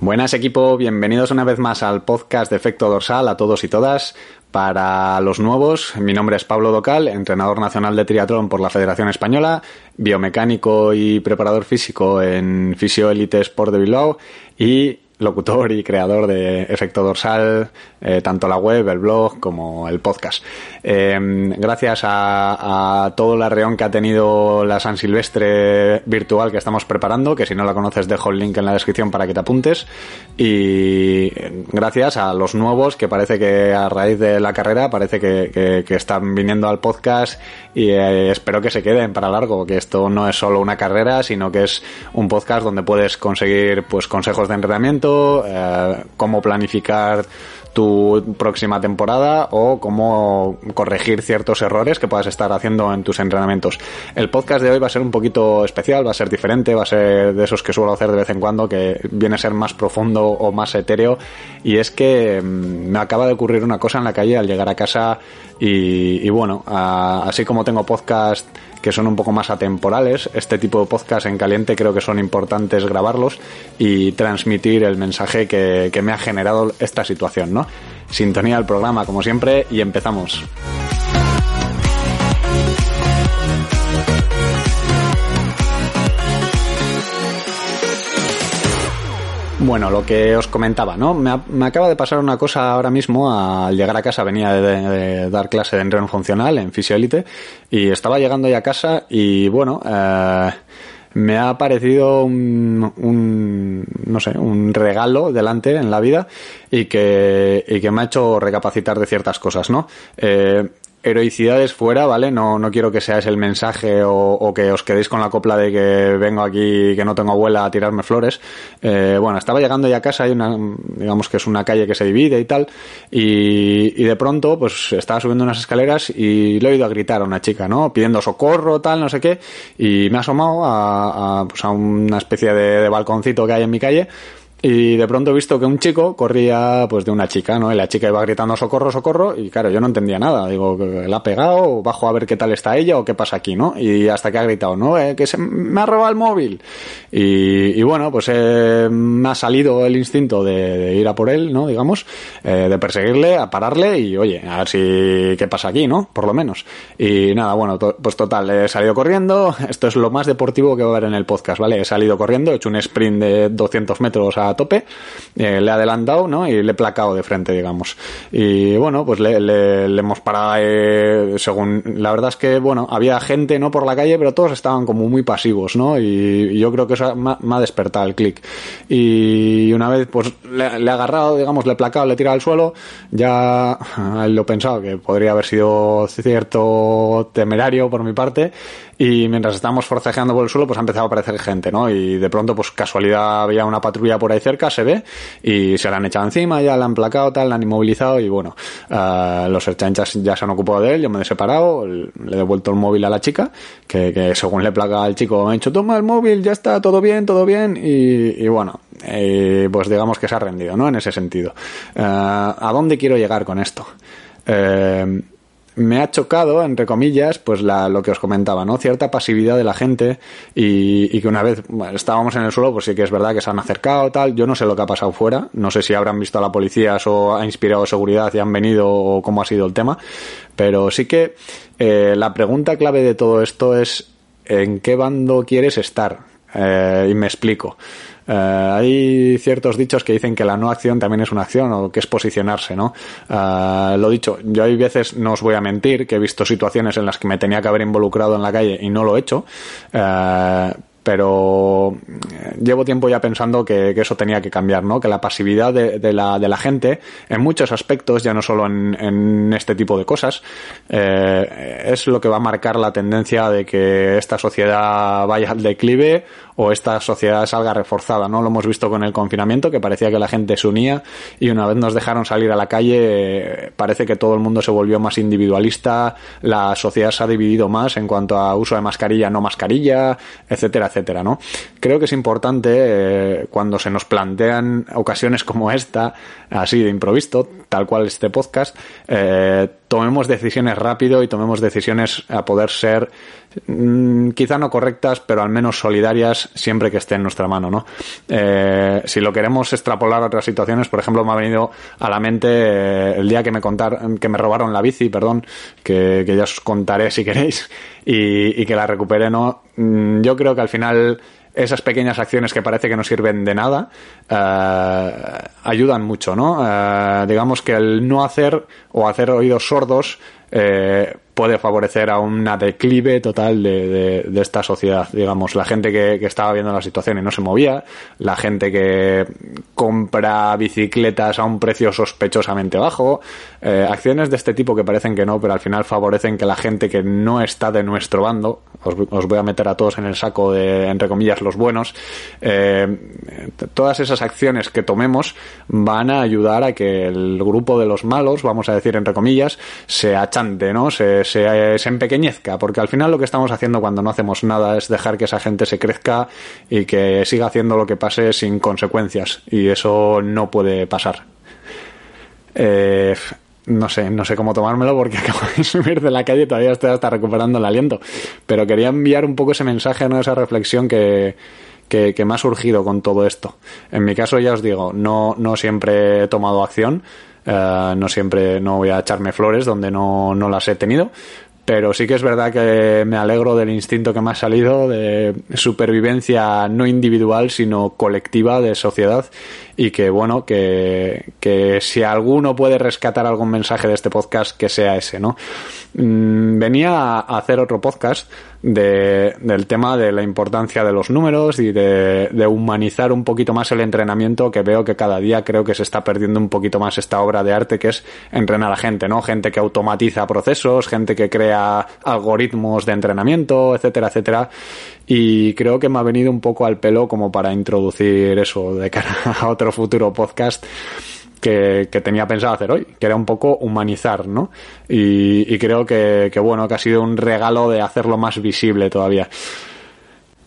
Buenas equipo, bienvenidos una vez más al podcast de Efecto Dorsal a todos y todas. Para los nuevos, mi nombre es Pablo Docal, entrenador nacional de triatlón por la Federación Española, biomecánico y preparador físico en Fisio Elite Sport de Bilbao y locutor y creador de Efecto Dorsal, eh, tanto la web, el blog como el podcast. Eh, gracias a, a, todo el arreón que ha tenido la San Silvestre virtual que estamos preparando, que si no la conoces dejo el link en la descripción para que te apuntes. Y gracias a los nuevos que parece que a raíz de la carrera parece que, que, están viniendo al podcast y eh, espero que se queden para largo, que esto no es solo una carrera, sino que es un podcast donde puedes conseguir pues consejos de entrenamiento, eh, cómo planificar tu próxima temporada o cómo corregir ciertos errores que puedas estar haciendo en tus entrenamientos. El podcast de hoy va a ser un poquito especial, va a ser diferente, va a ser de esos que suelo hacer de vez en cuando, que viene a ser más profundo o más etéreo. Y es que me acaba de ocurrir una cosa en la calle al llegar a casa y, bueno, así como tengo podcast que son un poco más atemporales. Este tipo de podcast en caliente creo que son importantes grabarlos y transmitir el mensaje que, que me ha generado esta situación, ¿no? Sintonía al programa, como siempre, y empezamos. Bueno, lo que os comentaba, ¿no? Me, me, acaba de pasar una cosa ahora mismo. Al llegar a casa venía de, dar clase de entreno funcional en Fisioelite y estaba llegando ya a casa y bueno, eh, me ha parecido un, un, no sé, un regalo delante en la vida y que, y que me ha hecho recapacitar de ciertas cosas, ¿no? Eh, heroicidades fuera, ¿vale? No, no quiero que seáis el mensaje o, o, que os quedéis con la copla de que vengo aquí, que no tengo abuela a tirarme flores. Eh, bueno, estaba llegando ya a casa, hay una, digamos que es una calle que se divide y tal, y, y de pronto, pues estaba subiendo unas escaleras y le he oído gritar a una chica, ¿no? Pidiendo socorro, tal, no sé qué, y me ha asomado a, a, pues a una especie de, de balconcito que hay en mi calle, y de pronto he visto que un chico corría pues de una chica, ¿no? Y la chica iba gritando socorro, socorro, y claro, yo no entendía nada. Digo, ¿la ha pegado? ¿Bajo a ver qué tal está ella o qué pasa aquí, no? Y hasta que ha gritado, ¿no? Eh, que se me ha robado el móvil. Y, y bueno, pues eh, me ha salido el instinto de, ir a por él, ¿no? Digamos, eh, de perseguirle, a pararle y, oye, a ver si qué pasa aquí, ¿no? Por lo menos. Y nada, bueno, pues total, he salido corriendo. Esto es lo más deportivo que va a haber en el podcast, ¿vale? He salido corriendo, he hecho un sprint de 200 metros a tope, eh, le he adelantado, ¿no? Y le he placado de frente, digamos. Y bueno, pues le, hemos parado, eh, según, la verdad es que, bueno, había gente, ¿no? Por la calle, pero todos estaban como muy pasivos, ¿no? Y, yo creo que eso me ha despertado el clic. Y una vez, pues, le, le, he agarrado, digamos, le he placado, le he tirado al suelo, ya lo he pensado que podría haber sido cierto temerario por mi parte, y mientras estábamos forcejeando por el suelo, pues ha empezado a aparecer gente, ¿no? Y de pronto, pues casualidad, había una patrulla por ahí cerca, se ve, y se la han echado encima, ya la han placado, tal, la han inmovilizado, y bueno, uh, los erchanchas ya se han ocupado de él, yo me he separado, le he devuelto el móvil a la chica, que, según le placa al chico, me ha dicho, toma el móvil, ya está, todo bien, todo bien, y, y bueno, eh, pues digamos que se ha rendido, ¿no? En ese sentido. Uh, ¿A dónde quiero llegar con esto? Eh, me ha chocado, entre comillas, pues la, lo que os comentaba, ¿no? Cierta pasividad de la gente y, que una vez estábamos en el suelo, pues sí que es verdad que se han acercado, tal. Yo no sé lo que ha pasado fuera, no sé si habrán visto a la policía o ha inspirado seguridad y han venido o cómo ha sido el tema, pero sí que eh, la pregunta clave de todo esto es ¿en qué bando quieres estar? Eh, y me explico. Uh, hay ciertos dichos que dicen que la no acción también es una acción o que es posicionarse, ¿no? Uh, lo dicho, yo hay veces, no os voy a mentir, que he visto situaciones en las que me tenía que haber involucrado en la calle y no lo he hecho. Uh, pero eh, llevo tiempo ya pensando que, eso tenía que cambiar, ¿no? Que la pasividad de, la, gente, en muchos aspectos, ya no solo en, este tipo de cosas, eh, es lo que va a marcar la tendencia de que esta sociedad vaya al declive o esta sociedad salga reforzada, ¿no? Lo hemos visto con el confinamiento, que parecía que la gente se unía y una vez nos dejaron salir a la calle, parece que todo el mundo se volvió más individualista, la sociedad se ha dividido más en cuanto a uso de mascarilla, no mascarilla, etcétera, etcétera, ¿no? Creo que es importante eh, cuando se nos plantean ocasiones como esta, así de improviso, tal cual este podcast, eh, tomemos decisiones rápido y tomemos decisiones a poder ser mm, quizá no correctas, pero al menos solidarias siempre que esté en nuestra mano, ¿no? Eh, si lo queremos extrapolar a otras situaciones, por ejemplo, me ha venido a la mente eh, el día que me contaron, que me robaron la bici, perdón, que, ya os contaré si queréis, y, que la recuperé, ¿no? Mm, yo creo que al final esas pequeñas acciones que parece que no sirven de nada eh, ayudan mucho, ¿no? Eh, digamos que el no hacer o hacer oídos sordos eh, puede favorecer a una declive total de, de, esta sociedad. Digamos, la gente que, que, estaba viendo la situación y no se movía, la gente que compra bicicletas a un precio sospechosamente bajo, eh, acciones de este tipo que parecen que no, pero al final favorecen que la gente que no está de nuestro bando, os, os voy a meter a todos en el saco de, entre comillas, los buenos, eh, todas esas acciones que tomemos van a ayudar a que el grupo de los malos, vamos a decir entre comillas, se achante, ¿no? Se, se, empequeñezca, porque al final lo que estamos haciendo cuando no hacemos nada es dejar que esa gente se crezca y que siga haciendo lo que pase sin consecuencias, y eso no puede pasar. Eh, no sé, no sé cómo tomármelo porque acabo de subir de la calle y todavía estoy hasta recuperando el aliento. Pero quería enviar un poco ese mensaje, ¿no? Esa reflexión que, que, que, me ha surgido con todo esto. En mi caso, ya os digo, no, no siempre he tomado acción. Eh, no siempre, no voy a echarme flores donde no, no las he tenido, pero sí que es verdad que me alegro del instinto que me ha salido de supervivencia no individual sino colectiva de sociedad y que bueno que, que si alguno puede rescatar algún mensaje de este podcast que sea ese no venía a hacer otro podcast de, del tema de la importancia de los números y de, humanizar un poquito más el entrenamiento que veo que cada día creo que se está perdiendo un poquito más esta obra de arte que es entrenar a gente, ¿no? Gente que automatiza procesos, gente que crea algoritmos de entrenamiento, etcétera, etcétera. Y creo que me ha venido un poco al pelo como para introducir eso de cara a otro futuro podcast que, tenía pensado hacer hoy, que era un poco humanizar, ¿no? Y, creo que, que, bueno, que ha sido un regalo de hacerlo más visible todavía.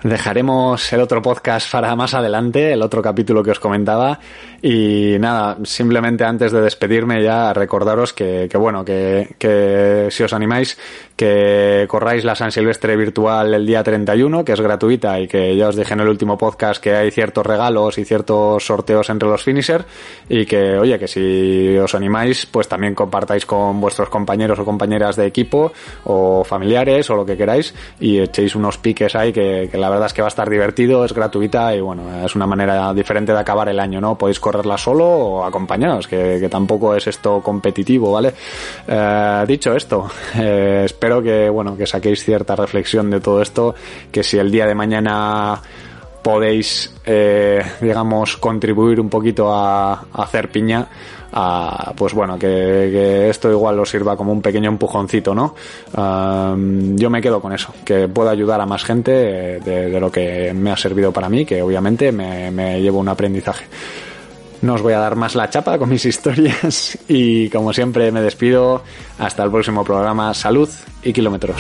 Dejaremos el otro podcast para más adelante, el otro capítulo que os comentaba. Y nada, simplemente antes de despedirme ya recordaros que, que bueno, que, que, si os animáis, que corráis la San Silvestre virtual el día 31, que es gratuita y que ya os dije en el último podcast que hay ciertos regalos y ciertos sorteos entre los finisher y que, oye, que si os animáis, pues también compartáis con vuestros compañeros o compañeras de equipo o familiares o lo que queráis y echéis unos piques ahí que, que la la verdad es que va a estar divertido, es gratuita y bueno, es una manera diferente de acabar el año, ¿no? Podéis correrla solo o acompañados, que, tampoco es esto competitivo, ¿vale? Eh, dicho esto, eh, espero que, bueno, que saquéis cierta reflexión de todo esto, que si el día de mañana podéis, eh, digamos, contribuir un poquito a, a hacer piña, pues bueno, que, esto igual os sirva como un pequeño empujoncito, ¿no? yo me quedo con eso, que pueda ayudar a más gente de, lo que me ha servido para mí, que obviamente me, me llevo un aprendizaje. No os voy a dar más la chapa con mis historias y como siempre me despido. Hasta el próximo programa. Salud y kilómetros.